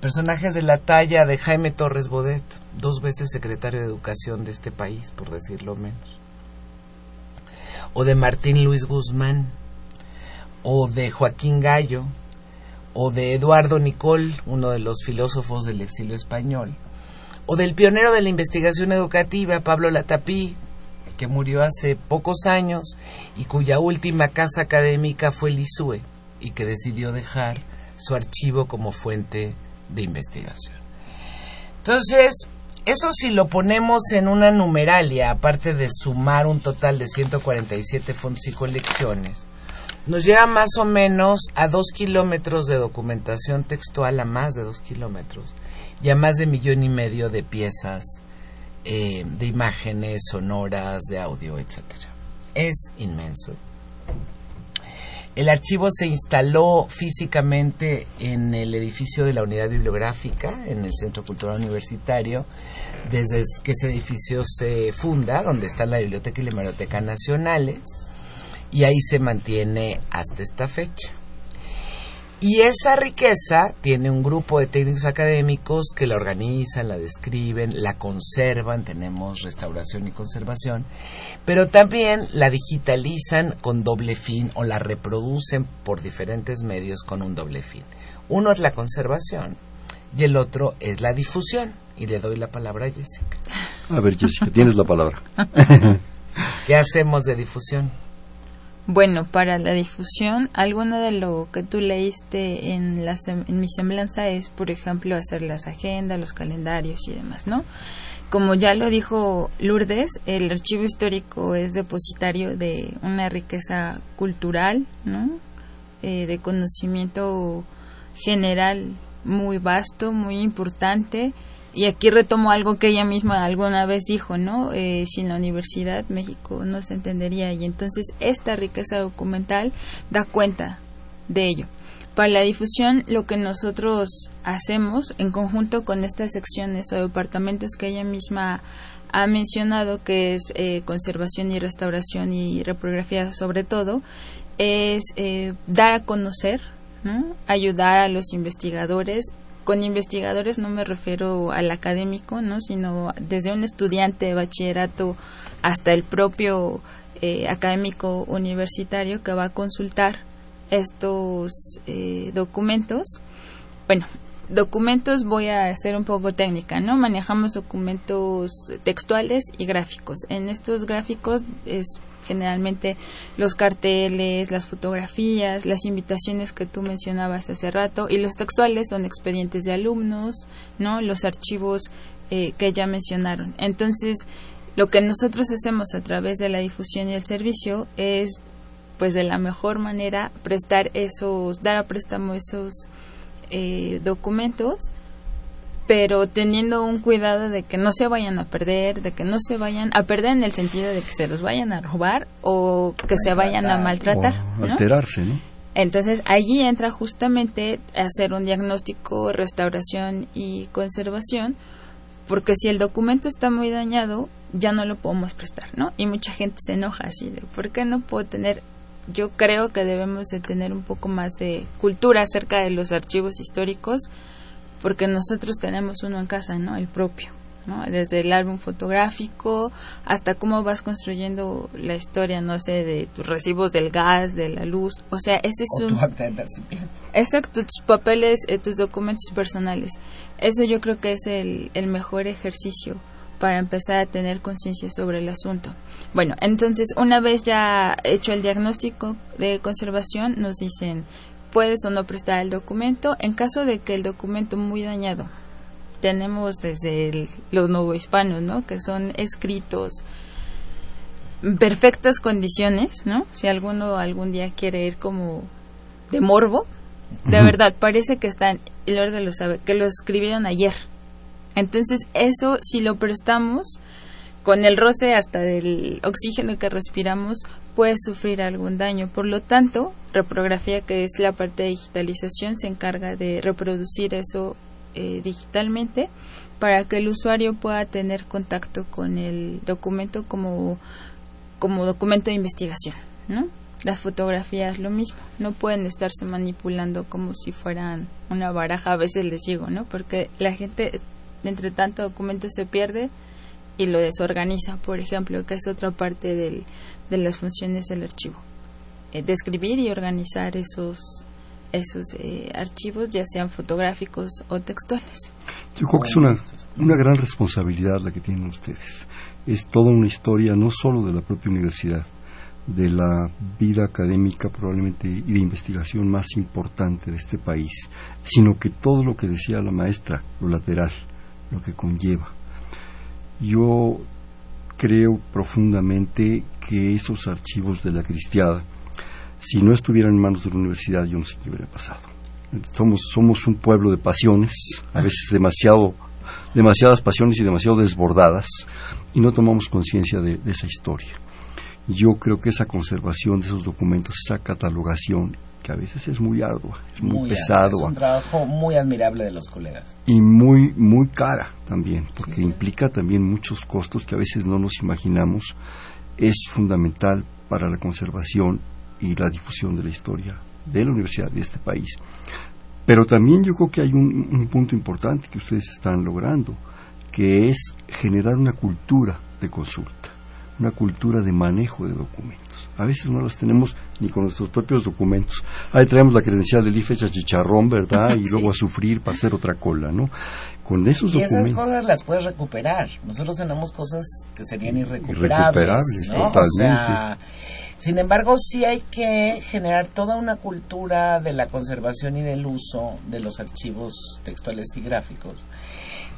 Personajes de la talla de Jaime Torres Bodet, dos veces secretario de Educación de este país, por decirlo menos. O de Martín Luis Guzmán, o de Joaquín Gallo, o de Eduardo Nicol, uno de los filósofos del exilio español, o del pionero de la investigación educativa, Pablo Latapí, que murió hace pocos años y cuya última casa académica fue el ISUE y que decidió dejar su archivo como fuente de investigación. Entonces, eso si lo ponemos en una numeralia, aparte de sumar un total de 147 fondos y colecciones, nos lleva más o menos a dos kilómetros de documentación textual, a más de dos kilómetros, y a más de millón y medio de piezas eh, de imágenes, sonoras, de audio, etcétera. Es inmenso. El archivo se instaló físicamente en el edificio de la unidad bibliográfica, en el Centro Cultural Universitario, desde que ese edificio se funda, donde está la Biblioteca y la Biblioteca Nacionales, y ahí se mantiene hasta esta fecha. Y esa riqueza tiene un grupo de técnicos académicos que la organizan, la describen, la conservan, tenemos restauración y conservación, pero también la digitalizan con doble fin o la reproducen por diferentes medios con un doble fin. Uno es la conservación y el otro es la difusión. Y le doy la palabra a Jessica. A ver, Jessica, tienes la palabra. ¿Qué hacemos de difusión? Bueno, para la difusión, alguno de lo que tú leíste en, la, en mi semblanza es, por ejemplo, hacer las agendas, los calendarios y demás, ¿no? Como ya lo dijo Lourdes, el archivo histórico es depositario de una riqueza cultural, ¿no? Eh, de conocimiento general muy vasto, muy importante, y aquí retomo algo que ella misma alguna vez dijo, ¿no? Eh, sin la universidad México no se entendería y entonces esta riqueza documental da cuenta de ello. Para la difusión, lo que nosotros hacemos en conjunto con estas secciones o departamentos que ella misma ha mencionado, que es eh, conservación y restauración y reprografía sobre todo, es eh, dar a conocer, ¿no? ayudar a los investigadores con investigadores no me refiero al académico, ¿no? sino desde un estudiante de bachillerato hasta el propio eh, académico universitario que va a consultar estos eh, documentos. Bueno, documentos voy a ser un poco técnica, ¿no? Manejamos documentos textuales y gráficos. En estos gráficos es generalmente los carteles, las fotografías, las invitaciones que tú mencionabas hace rato y los textuales son expedientes de alumnos, ¿no? Los archivos eh, que ya mencionaron. Entonces, lo que nosotros hacemos a través de la difusión y el servicio es pues de la mejor manera prestar esos, dar a préstamo esos eh, documentos pero teniendo un cuidado de que no se vayan a perder, de que no se vayan a perder en el sentido de que se los vayan a robar o que se vayan a maltratar. O alterarse, ¿no? Entonces allí entra justamente hacer un diagnóstico, restauración y conservación, porque si el documento está muy dañado, ya no lo podemos prestar, ¿no? Y mucha gente se enoja así de, ¿por qué no puedo tener? Yo creo que debemos de tener un poco más de cultura acerca de los archivos históricos, porque nosotros tenemos uno en casa, ¿no? El propio, ¿no? Desde el álbum fotográfico hasta cómo vas construyendo la historia, no sé, de tus recibos del gas, de la luz, o sea, ese es un... Exacto, tus papeles, eh, tus documentos personales. Eso yo creo que es el, el mejor ejercicio para empezar a tener conciencia sobre el asunto. Bueno, entonces una vez ya hecho el diagnóstico de conservación, nos dicen puedes o no prestar el documento. En caso de que el documento muy dañado, tenemos desde los novohispanos, ¿no? Que son escritos en perfectas condiciones, ¿no? Si alguno algún día quiere ir como de morbo, de verdad, parece que están, y Lorde lo sabe, que lo escribieron ayer. Entonces, eso, si lo prestamos, con el roce hasta del oxígeno que respiramos, puede sufrir algún daño. Por lo tanto, reprografía, que es la parte de digitalización, se encarga de reproducir eso eh, digitalmente para que el usuario pueda tener contacto con el documento como, como documento de investigación, ¿no? Las fotografías lo mismo, no pueden estarse manipulando como si fueran una baraja, a veces les digo, ¿no? Porque la gente entre tanto documento se pierde y lo desorganiza, por ejemplo, que es otra parte del, de las funciones del archivo. Eh, describir y organizar esos esos eh, archivos, ya sean fotográficos o textuales. Yo creo que es una, una gran responsabilidad la que tienen ustedes. Es toda una historia no solo de la propia universidad, de la vida académica probablemente y de investigación más importante de este país, sino que todo lo que decía la maestra, lo lateral, lo que conlleva. Yo creo profundamente que esos archivos de la cristiada, si no estuvieran en manos de la universidad, yo no sé qué hubiera pasado. Somos, somos un pueblo de pasiones, a veces demasiado, demasiadas pasiones y demasiado desbordadas, y no tomamos conciencia de, de esa historia. Yo creo que esa conservación de esos documentos, esa catalogación que a veces es muy ardua, es muy, pesado. Es un trabajo muy admirable de los colegas. Y muy, muy cara también, porque implica también muchos costos que a veces no nos imaginamos. Es fundamental para la conservación y la difusión de la historia de la universidad de este país. Pero también yo creo que hay un, un punto importante que ustedes están logrando, que es generar una cultura de consulta, una cultura de manejo de documentos a veces no las tenemos ni con nuestros propios documentos. Ahí traemos la credencial del IFE chicharrón, ¿verdad? Y luego a sufrir para hacer otra cola, ¿no? Con esos y documentos. esas cosas las puedes recuperar. Nosotros tenemos cosas que serían irrecuperables. Irrecuperables, ¿no? totalmente. O sea, sin embargo, sí hay que generar toda una cultura de la conservación y del uso de los archivos textuales y gráficos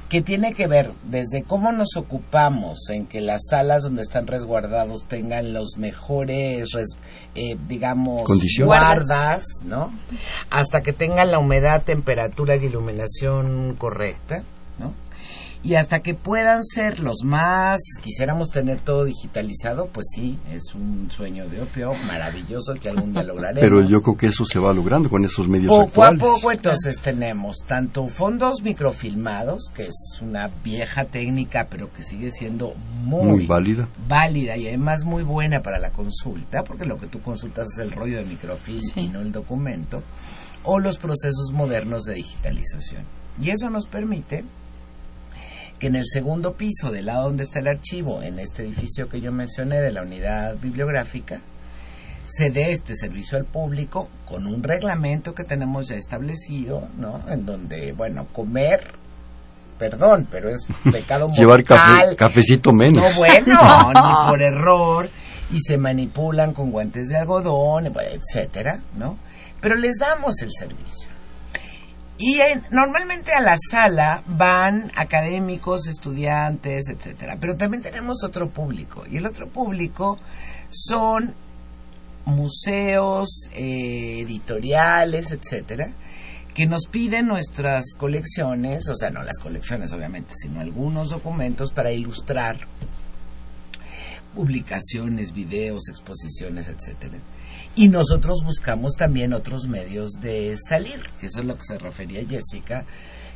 que tiene que ver desde cómo nos ocupamos en que las salas donde están resguardados tengan los mejores, eh, digamos, guardas, ¿no? Hasta que tengan la humedad, temperatura y iluminación correcta, ¿no? Y hasta que puedan ser los más, quisiéramos tener todo digitalizado, pues sí, es un sueño de opio maravilloso que algún día lograremos. Pero yo creo que eso se va logrando con esos medios poco actuales. a poco entonces tenemos tanto fondos microfilmados, que es una vieja técnica, pero que sigue siendo muy, Muy válida. válida y además muy buena para la consulta, porque lo que tú consultas es el rollo de microfilm Sí. y no el documento, o los procesos modernos de digitalización. Y eso nos permite que en el segundo piso, del lado donde está el archivo, en este edificio que yo mencioné de la unidad bibliográfica, se dé este servicio al público con un reglamento que tenemos ya establecido, ¿no? En donde, bueno, comer, perdón, pero es pecado Llevar café, mortal, cafecito menos. no, bueno, ni por error, y se manipulan con guantes de algodón, etcétera, ¿no? Pero les damos el servicio. Y en- normalmente a la sala van académicos, estudiantes, etcétera. Pero también tenemos otro público. Y el otro público son museos, eh, editoriales, etcétera, que nos piden nuestras colecciones, o sea, no las colecciones obviamente, sino algunos documentos para ilustrar publicaciones, videos, exposiciones, etcétera. Y nosotros buscamos también otros medios de salir, que eso es lo que se refería Jessica,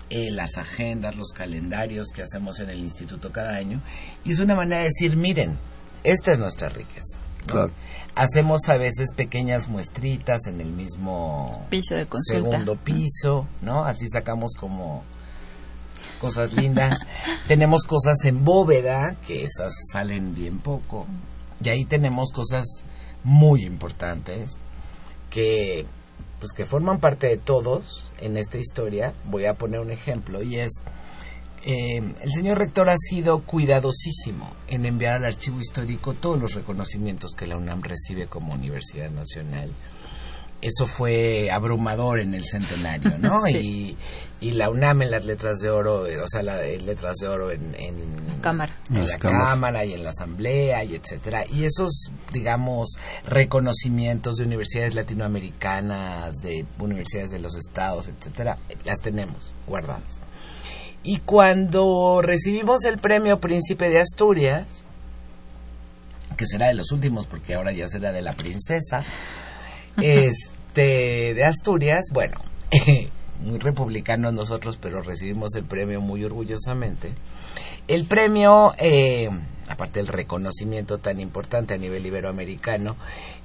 eh, las agendas, los calendarios que hacemos en el instituto cada año. Y es una manera de decir, miren, esta es nuestra riqueza. ¿no? Claro. Hacemos a veces pequeñas muestritas en el mismo Piso de consulta. segundo piso, ¿no? Así sacamos como cosas lindas. tenemos cosas en bóveda, que esas salen bien poco. Y ahí tenemos cosas muy importantes que pues que forman parte de todos en esta historia. Voy a poner un ejemplo y es eh, el señor rector ha sido cuidadosísimo en enviar al archivo histórico todos los reconocimientos que la UNAM recibe como Universidad Nacional eso fue abrumador en el centenario, ¿no? y, y la UNAM en las letras de oro, o sea, las letras de oro en, cámara. en la cámara y en la asamblea y etcétera. Y esos, digamos, reconocimientos de universidades latinoamericanas, de universidades de los estados, etcétera, las tenemos guardadas. Y cuando recibimos el premio Príncipe de Asturias, que será de los últimos porque ahora ya será de la princesa, este, de Asturias, bueno, muy republicanos nosotros, pero recibimos el premio muy orgullosamente. El premio, eh, aparte del reconocimiento tan importante a nivel iberoamericano,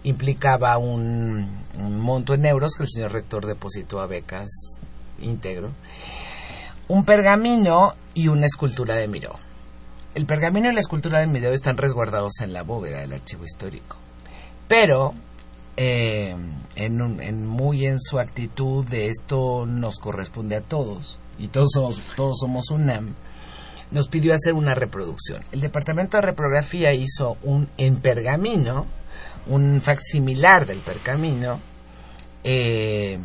implicaba un, un, monto en euros que el señor rector depositó a becas íntegro, un pergamino y una escultura de Miró. El pergamino y la escultura de Miró están resguardados en la bóveda del archivo histórico. Pero, eh, en, en, muy en su actitud de esto nos corresponde a todos, y todos somos, todos somos UNAM, nos pidió hacer una reproducción. El Departamento de Reprografía hizo un en pergamino, un facsimilar del pergamino, eh,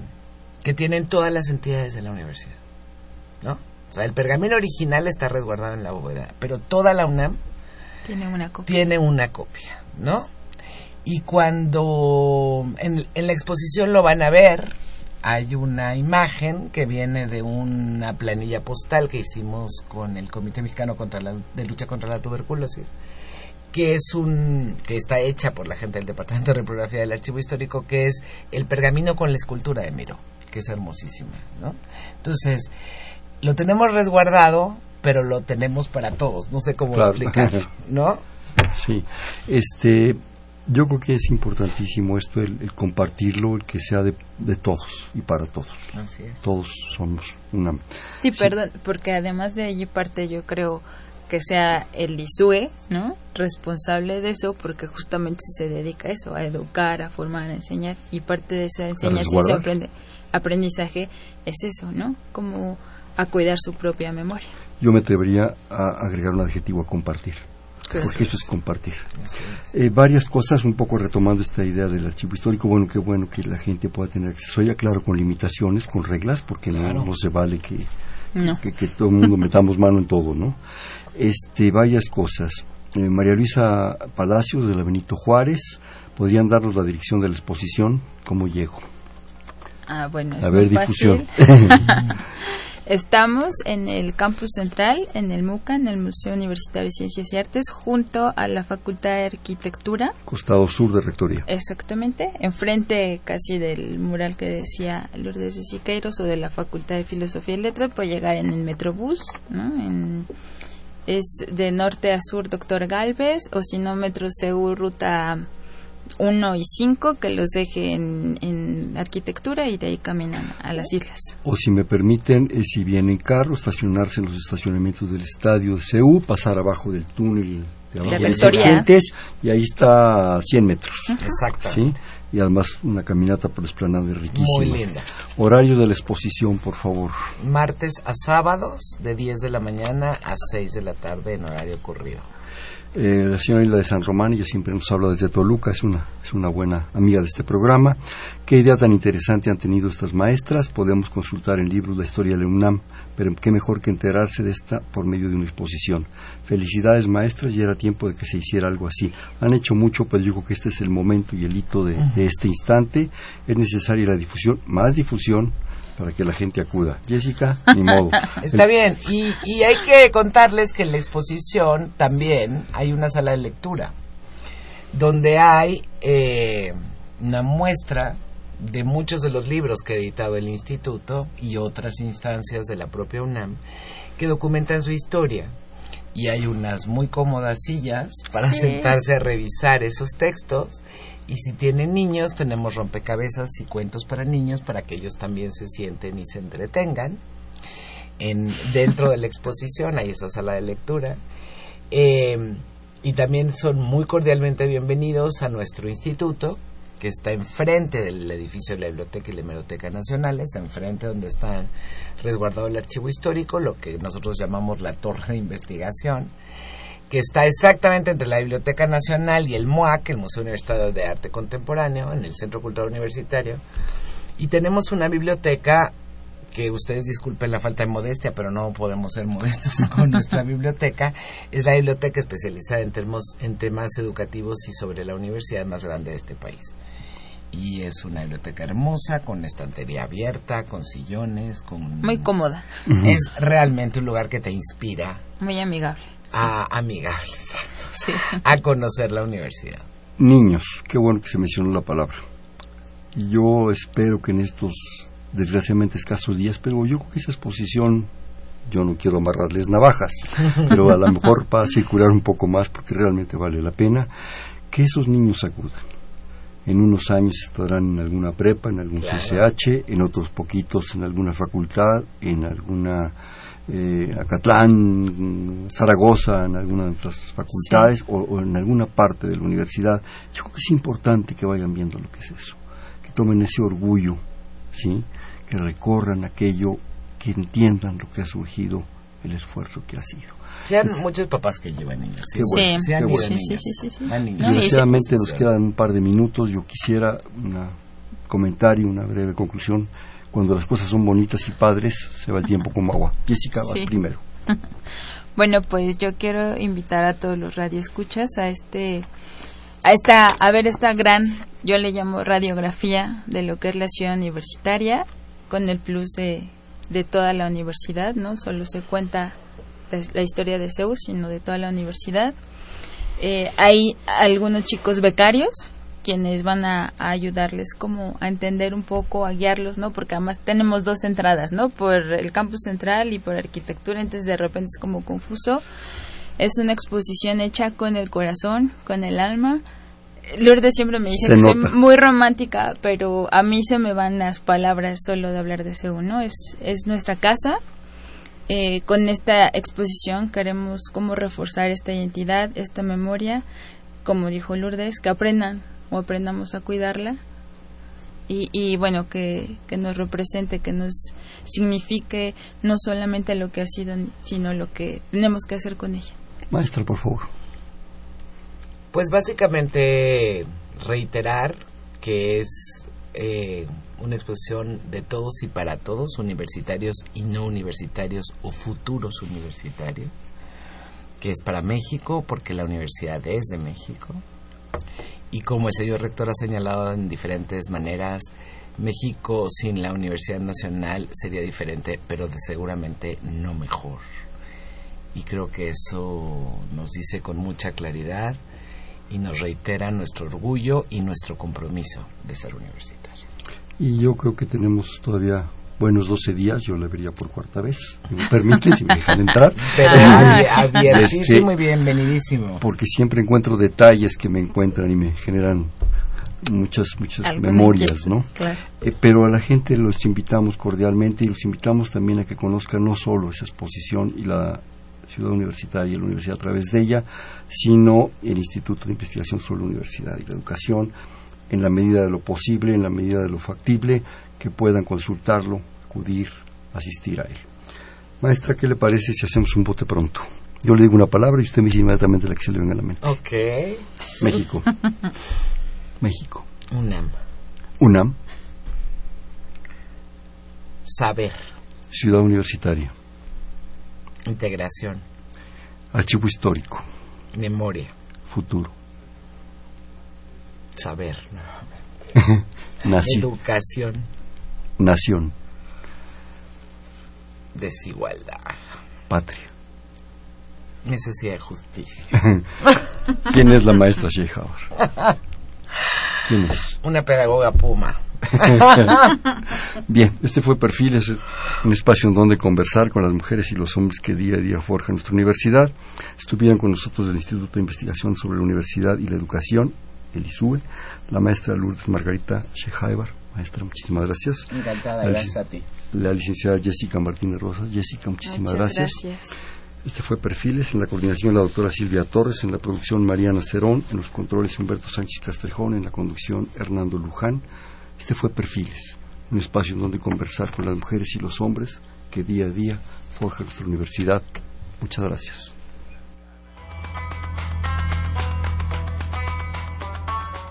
que tienen todas las entidades de la universidad. ¿No? O sea, el pergamino original está resguardado en la bóveda, pero toda la UNAM tiene una copia. Tiene una copia, ¿no? Y cuando en, en, la exposición lo van a ver, hay una imagen que viene de una planilla postal que hicimos con el Comité Mexicano contra la, de Lucha contra la Tuberculosis, que es un que está hecha por la gente del Departamento de Reprografía del Archivo Histórico, que es el pergamino con la escultura de Miro, que es hermosísima, ¿no? Entonces, lo tenemos resguardado, pero lo tenemos para todos. No sé cómo Claro. explicarlo, ¿no? Sí, este, yo creo que es importantísimo esto, el, el compartirlo, el que sea de, de todos y para todos. Así es. Todos somos una. Sí, perdón, porque además de allí parte yo creo que sea el ISUE, ¿no? Responsable de eso, porque justamente se dedica a eso, a educar, a formar, a enseñar, y parte de esa enseñanza y aprende- aprendizaje es eso, ¿no? Como a cuidar su propia memoria. Yo me atrevería a agregar un adjetivo a compartir, porque eso es compartir. Eh, varias cosas, un poco retomando esta idea del archivo histórico, bueno, qué bueno que la gente pueda tener acceso, ya claro, con limitaciones, con reglas, porque no, Claro. no se vale que, No. que, que todo el mundo metamos mano en todo, ¿no? Este, varias cosas. Eh, María Luisa Palacios de la Benito Juárez, ¿podrían darnos la dirección de la exposición? ¿Cómo llego? Ah, bueno, es A ver, difusión. Estamos en el campus central, en el MUCA, en el Museo Universitario de Ciencias y Artes, junto a la Facultad de Arquitectura, Costado sur de Rectoría. exactamente, enfrente casi del mural que decía Lourdes de Siqueiros o de la Facultad de Filosofía y Letras, puede llegar en el Metrobús, ¿no? En- es de norte a sur Doctor Galvez, o si no, Metro CU, ruta 1 y 5, que los deje en, en arquitectura y de ahí caminan a las islas. O si me permiten, eh, si vienen carro, estacionarse en los estacionamientos del estadio de CEU, pasar abajo del túnel de abajo De y ahí está a 100 metros. Exacto. ¿sí? Y además una caminata por la esplanada riquísima. Muy linda. Horario de la exposición, por favor. Martes a sábados, de 10 de la mañana a 6 de la tarde en horario corrido. Eh, la señora Hilda de San Román, ella siempre nos habla desde Toluca, es una, es una buena amiga de este programa. Qué idea tan interesante han tenido estas maestras. Podemos consultar en libros la historia de la UNAM, pero qué mejor que enterarse de esta por medio de una exposición. Felicidades maestras, ya era tiempo de que se hiciera algo así. Han hecho mucho, pues yo creo que este es el momento y el hito de, de este instante. Es necesaria la difusión, más difusión para que la gente acuda. Jessica, ni modo. Está bien, y, y hay que contarles que en la exposición también hay una sala de lectura, donde hay eh, una muestra de muchos de los libros que ha editado el instituto y otras instancias de la propia UNAM que documentan su historia. Y hay unas muy cómodas sillas para Sí. sentarse a revisar esos textos. Y si tienen niños, tenemos rompecabezas y cuentos para niños para que ellos también se sienten y se entretengan en, dentro de la exposición, hay esa sala de lectura. Eh, y también son muy cordialmente bienvenidos a nuestro instituto, que está enfrente del edificio de la Biblioteca y la Hemeroteca Nacionales, enfrente donde está resguardado el archivo histórico, lo que nosotros llamamos la torre de investigación. Que está exactamente entre la Biblioteca Nacional y el MUAC, el Museo Universitario de Arte Contemporáneo, en el Centro Cultural Universitario. Y tenemos una biblioteca que ustedes disculpen la falta de modestia, pero no podemos ser modestos con nuestra biblioteca, es la biblioteca especializada en, en temas educativos y sobre la universidad más grande de este país. Y es una biblioteca hermosa, con estantería abierta, con sillones, con... Muy cómoda. Es realmente un lugar que te inspira. Muy amigable. A, amigable, exacto. Sí. A conocer la universidad. Niños, qué bueno que se mencionó la palabra. Y yo espero que en estos desgraciadamente escasos días, pero yo creo que esa exposición, yo no quiero amarrarles navajas, pero a lo mejor para circular un poco más porque realmente vale la pena que esos niños acudan. En unos años estarán en alguna prepa, en algún CCH, en otros poquitos en alguna facultad, en alguna eh, Acatlán, Zaragoza, en alguna de nuestras facultades o, o, en alguna parte de la universidad. Yo creo que es importante que vayan viendo lo que es eso, que tomen ese orgullo, ¿sí? que recorran aquello, que entiendan lo que ha surgido, el esfuerzo que ha sido. Sean muchos papás que llevan niños. Sí, bueno, sean sí, sí, sí, Desgraciadamente nos quedan un par de minutos. Yo quisiera un comentario, una breve conclusión. Cuando las cosas son bonitas y padres, se va el tiempo como agua. Jessica, vas primero. bueno, pues yo quiero invitar a todos los radioescuchas a este a esta a ver esta gran yo le llamo radiografía de lo que es la ciudad universitaria con el plus de, de toda la universidad, no solo se cuenta la historia de Zeus, sino de toda la universidad. Eh, hay algunos chicos becarios quienes van a, ayudarles como a entender un poco, a guiarlos, ¿no? Porque además tenemos dos entradas, ¿no? Por el campus central y por arquitectura, entonces de repente es como confuso. Es una exposición hecha con el corazón, con el alma, Lourdes siempre me dice que soy muy romántica, pero a mí se me van las palabras solo de hablar de ese uno. Es, es nuestra casa. Eh, con esta exposición queremos como reforzar esta identidad, esta memoria, como dijo Lourdes, que aprendan o aprendamos a cuidarla y, y, bueno, que, que, nos represente, que nos signifique no solamente lo que ha sido, sino lo que tenemos que hacer con ella. Maestra, por favor. Pues básicamente reiterar que es eh, una exposición de todos y para todos, universitarios y no universitarios o futuros universitarios, que es para México porque la universidad es de México. Y como el señor rector ha señalado en diferentes maneras, México sin la Universidad Nacional sería diferente, pero de seguramente no mejor. Y creo que eso nos dice con mucha claridad y nos reitera nuestro orgullo y nuestro compromiso de ser universitarios. Y yo creo que tenemos todavía buenos 12 días, yo la vería por cuarta vez, me permiten, si me dejan entrar. Pero abiertísimo este, y bienvenidísimo. Porque siempre encuentro detalles que me encuentran y me generan muchas muchas memorias, ¿no? Claro. Eh, pero a la gente los invitamos cordialmente y los invitamos también a que conozcan no solo esa exposición y la Ciudad Universitaria y la universidad a través de ella, sino el Instituto de Investigación sobre la Universidad y la Educación, en la medida de lo posible, en la medida de lo factible, que puedan consultarlo, acudir, asistir a él. Maestra, ¿qué le parece si hacemos un bote pronto? Yo le digo una palabra y usted me dice inmediatamente la que se le venga a la mente. Ok. México. México. UNAM. UNAM. Saber. Ciudad Universitaria. Integración. Archivo histórico. Memoria. Futuro. Saber. Nación. Educación. Nación. Desigualdad. Patria. Necesidad de justicia. ¿Quién es la maestra Sheikhabar? ¿Quién es? Una pedagoga puma. Bien, este fue Perfil, es un espacio en donde conversar con las mujeres y los hombres que día a día forjan nuestra universidad. Estuvieron con nosotros del Instituto de Investigación sobre la Universidad y la Educación, el ISUE, la maestra Lourdes Margarita Shehaibar. Maestra, muchísimas gracias. Encantada, gracias a ti. La licenciada Jessica Martínez Rosas. Jessica, muchísimas gracias. gracias. Este fue Perfiles, en la coordinación la doctora Silvia Torres, en la producción Mariana Cerón, en los controles Humberto Sánchez Castrejón, en la conducción Hernando Luján. Este fue Perfiles, un espacio en donde conversar con las mujeres y los hombres que día a día forjan nuestra universidad. Muchas gracias.